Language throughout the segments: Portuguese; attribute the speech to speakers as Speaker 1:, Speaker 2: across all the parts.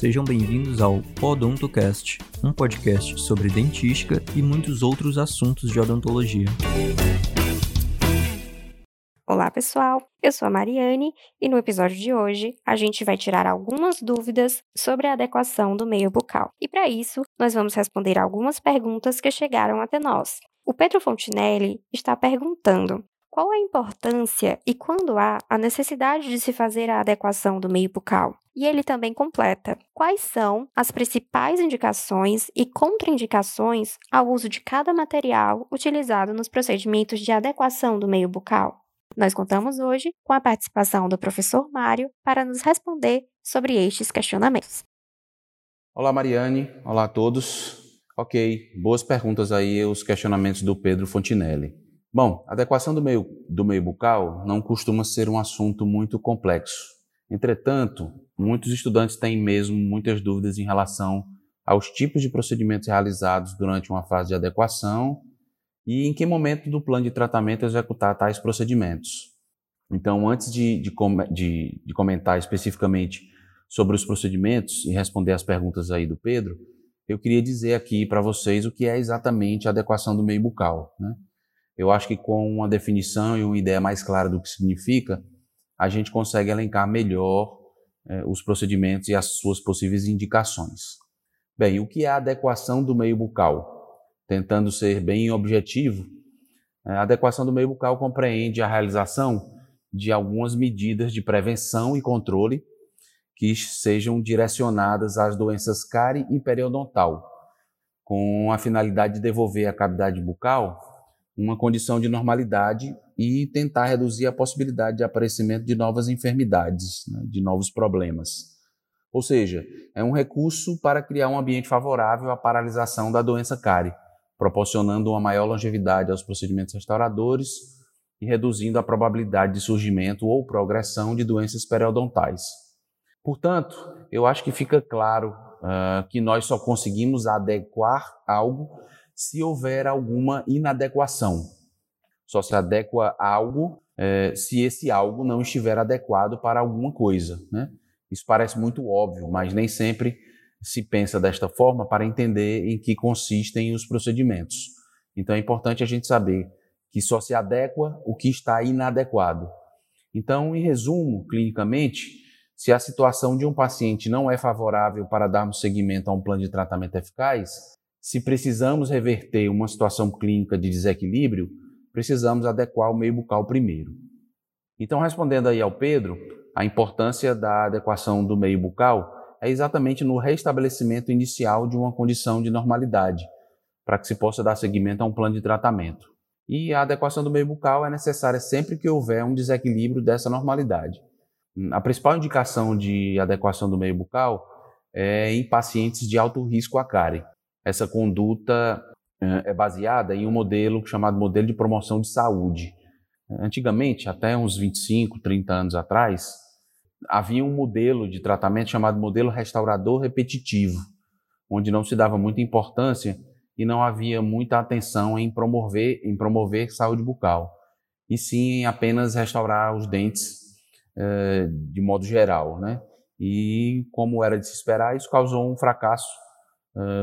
Speaker 1: Sejam bem-vindos ao Odontocast, um podcast sobre dentística e muitos outros assuntos de odontologia.
Speaker 2: Olá, pessoal. Eu sou a Mariane e no episódio de hoje a gente vai tirar algumas dúvidas sobre a adequação do meio bucal. E para isso, nós vamos responder algumas perguntas que chegaram até nós. O Pedro Fontinelli está perguntando: qual a importância e quando há a necessidade de se fazer a adequação do meio bucal? E ele também completa: quais são as principais indicações e contraindicações ao uso de cada material utilizado nos procedimentos de adequação do meio bucal? Nós contamos hoje com a participação do professor Mário para nos responder sobre estes questionamentos.
Speaker 3: Olá, Mariane. Olá a todos. Ok, boas perguntas aí, os questionamentos do Pedro Fontinelli. Bom, adequação do meio, do meio bucal não costuma ser um assunto muito complexo. Entretanto, muitos estudantes têm mesmo muitas dúvidas em relação aos tipos de procedimentos realizados durante uma fase de adequação e em que momento do plano de tratamento executar tais procedimentos. Então, antes de, de, de, de comentar especificamente sobre os procedimentos e responder as perguntas aí do Pedro, eu queria dizer aqui para vocês o que é exatamente a adequação do meio bucal. Né? Eu acho que com uma definição e uma ideia mais clara do que significa, a gente consegue elencar melhor eh, os procedimentos e as suas possíveis indicações. Bem, o que é a adequação do meio bucal? tentando ser bem objetivo, é, a adequação do meio bucal compreende a realização de algumas medidas de prevenção e controle que sejam direcionadas às doenças cárie e periodontal, com a finalidade de devolver à cavidade bucal uma condição de normalidade e tentar reduzir a possibilidade de aparecimento de novas enfermidades, né, de novos problemas. Ou seja, é um recurso para criar um ambiente favorável à paralisação da doença cárie proporcionando uma maior longevidade aos procedimentos restauradores e reduzindo a probabilidade de surgimento ou progressão de doenças periodontais. Portanto, eu acho que fica claro uh, que nós só conseguimos adequar algo se houver alguma inadequação. Só se adequa algo eh, se esse algo não estiver adequado para alguma coisa. Né? Isso parece muito óbvio, mas nem sempre se pensa desta forma para entender em que consistem os procedimentos. Então é importante a gente saber que só se adequa o que está inadequado. Então, em resumo, clinicamente, se a situação de um paciente não é favorável para darmos seguimento a um plano de tratamento eficaz, se precisamos reverter uma situação clínica de desequilíbrio, precisamos adequar o meio bucal primeiro. Então, respondendo aí ao Pedro, a importância da adequação do meio bucal é exatamente no restabelecimento inicial de uma condição de normalidade, para que se possa dar seguimento a um plano de tratamento. E a adequação do meio bucal é necessária sempre que houver um desequilíbrio dessa normalidade. A principal indicação de adequação do meio bucal é em pacientes de alto risco à cárie. Essa conduta é baseada em um modelo chamado modelo de promoção de saúde. Antigamente, até uns 25, 30 anos atrás, havia um modelo de tratamento chamado modelo restaurador repetitivo, onde não se dava muita importância e não havia muita atenção em promover, em promover saúde bucal, e sim em apenas restaurar os dentes eh, de modo geral, né? E como era de se esperar, isso causou um fracasso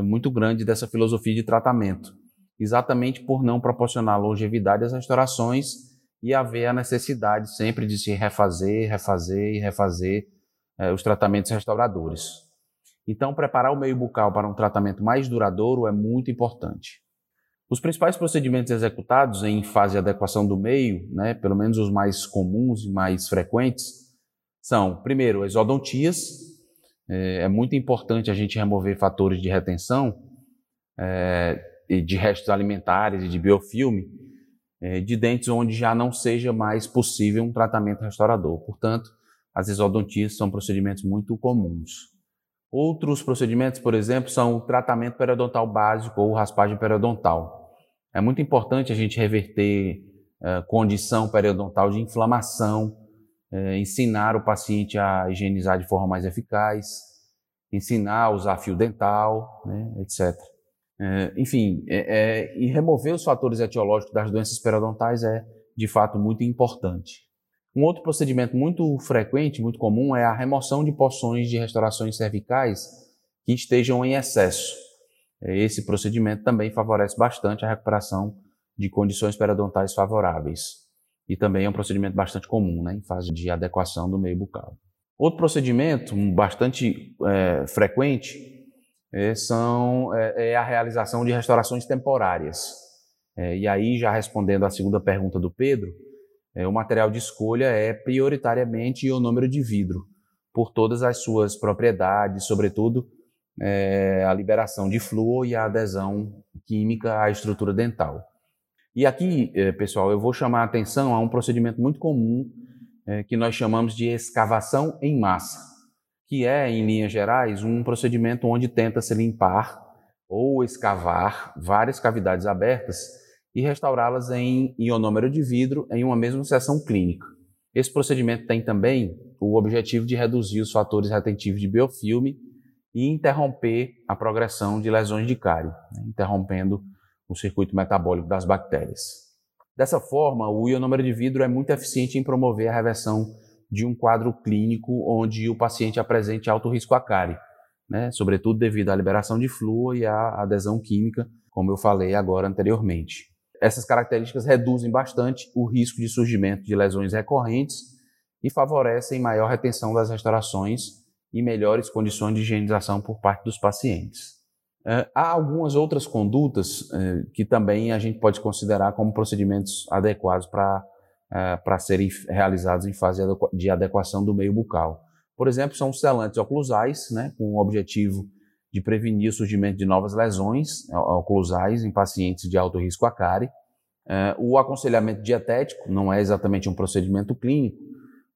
Speaker 3: muito grande dessa filosofia de tratamento, exatamente por não proporcionar longevidade às restaurações e haver a necessidade sempre de se refazer, refazer e refazer é, os tratamentos restauradores. Então, preparar o meio bucal para um tratamento mais duradouro é muito importante. Os principais procedimentos executados em fase de adequação do meio, né, pelo menos os mais comuns e mais frequentes, são, primeiro, exodontias. É, é muito importante a gente remover fatores de retenção é, de restos alimentares e de biofilme, é, de dentes onde já não seja mais possível um tratamento restaurador. Portanto, as exodontias são procedimentos muito comuns. Outros procedimentos, por exemplo, são o tratamento periodontal básico ou raspagem periodontal. É muito importante a gente reverter é, condição periodontal de inflamação, é, ensinar o paciente a higienizar de forma mais eficaz, ensinar a usar fio dental, né, etc. É, enfim, é, é, e remover os fatores etiológicos das doenças periodontais é, de fato, muito importante. Um outro procedimento muito frequente, muito comum, é a remoção de porções de restaurações cervicais que estejam em excesso. Esse procedimento também favorece bastante a recuperação de condições periodontais favoráveis. E também é um procedimento bastante comum né, em fase de adequação do meio bucal. Outro procedimento bastante é, frequente é, são, é, é, a realização de restaurações temporárias. É, e aí, já respondendo à segunda pergunta do Pedro, é, o material de escolha é prioritariamente o número de vidro, por todas as suas propriedades, sobretudo é, a liberação de flúor e a adesão química à estrutura dental. E aqui, é, pessoal, eu vou chamar a atenção a um procedimento muito comum é, que nós chamamos de escavação em massa, que é, em linhas gerais, um procedimento onde tenta-se limpar ou escavar várias cavidades abertas e restaurá-las em ionômero de vidro em uma mesma sessão clínica. Esse procedimento tem também o objetivo de reduzir os fatores retentivos de biofilme e interromper a progressão de lesões de cárie, né, interrompendo o circuito metabólico das bactérias. Dessa forma, o ionômero de vidro é muito eficiente em promover a reversão de um quadro clínico onde o paciente apresente alto risco a cárie, né, sobretudo devido à liberação de flúor e à adesão química, como eu falei agora anteriormente. Essas características reduzem bastante o risco de surgimento de lesões recorrentes e favorecem maior retenção das restaurações e melhores condições de higienização por parte dos pacientes. É, há algumas outras condutas é, que também a gente pode considerar como procedimentos adequados para é, serem realizados em fase de adequação do meio bucal. Por exemplo, são os selantes oclusais, né, com o objetivo de prevenir o surgimento de novas lesões oclusais em pacientes de alto risco a cárie. O aconselhamento dietético não é exatamente um procedimento clínico,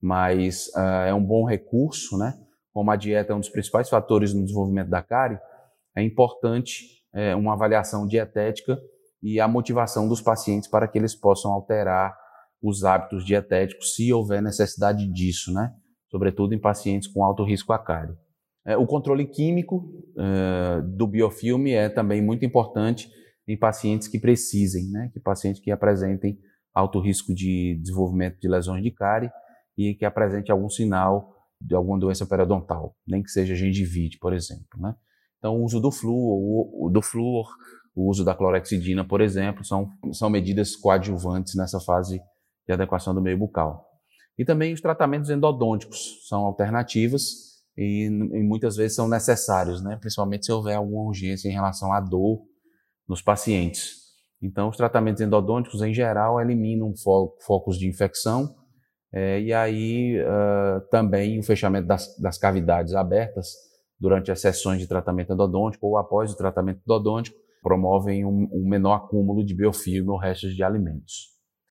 Speaker 3: mas é um bom recurso, né? Como a dieta é um dos principais fatores no desenvolvimento da cárie, é importante uma avaliação dietética e a motivação dos pacientes para que eles possam alterar os hábitos dietéticos se houver necessidade disso, né? Sobretudo em pacientes com alto risco a cárie. É, o controle químico é, do biofilme é também muito importante em pacientes que precisem, né? que pacientes que apresentem alto risco de desenvolvimento de lesões de cárie e que apresente algum sinal de alguma doença periodontal, nem que seja gengivite, por exemplo. Né? Então, o uso do flúor, o, do flúor, o uso da clorexidina, por exemplo, são, são medidas coadjuvantes nessa fase de adequação do meio bucal. E também os tratamentos endodônticos são alternativas e, e, muitas vezes são necessários, né? principalmente se houver alguma urgência em relação à dor nos pacientes. Então, os tratamentos endodônticos, em geral, eliminam fo focos de infecção é, e aí uh, também o fechamento das, das, cavidades abertas durante as sessões de tratamento endodôntico ou após o tratamento endodôntico promovem um, um menor acúmulo de biofilme ou restos de alimentos.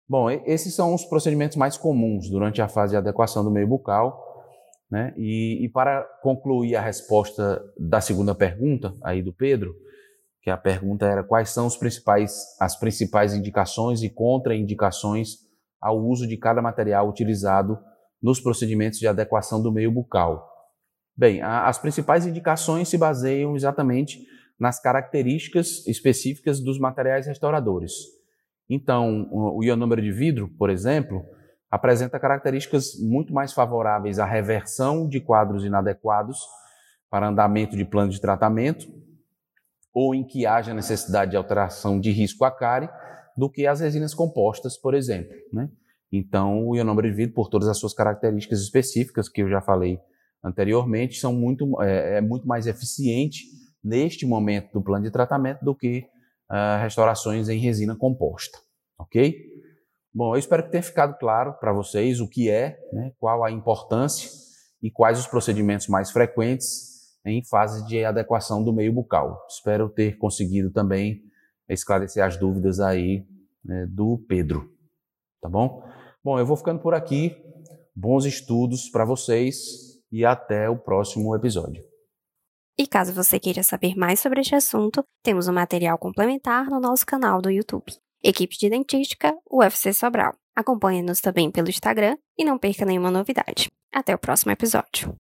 Speaker 3: Bom, esses são os procedimentos mais comuns durante a fase de adequação do meio bucal né? E, e, para concluir a resposta da segunda pergunta aí do Pedro, que a pergunta era quais são os principais, as principais indicações e contraindicações ao uso de cada material utilizado nos procedimentos de adequação do meio bucal. Bem, a, as principais indicações se baseiam exatamente nas características específicas dos materiais restauradores. Então, o ionômero de vidro, por exemplo, apresenta características muito mais favoráveis à reversão de quadros inadequados para andamento de plano de tratamento ou em que haja necessidade de alteração de risco à cárie do que as resinas compostas, por exemplo. Né? Então, o ionômero de vidro, por todas as suas características específicas que eu já falei anteriormente, são muito, é, é muito mais eficiente neste momento do plano de tratamento do que uh, restaurações em resina composta. Ok? Bom, eu espero que tenha ficado claro para vocês o que é, né, qual a importância e quais os procedimentos mais frequentes em fase de adequação do meio bucal. Espero ter conseguido também esclarecer as dúvidas aí né, do Pedro, tá bom? Bom, eu vou ficando por aqui. Bons estudos para vocês e até o próximo episódio.
Speaker 2: E caso você queira saber mais sobre este assunto, temos um material complementar no nosso canal do YouTube. Equipe de Dentística, UFC Sobral. Acompanhe-nos também pelo Instagram e não perca nenhuma novidade. Até o próximo episódio.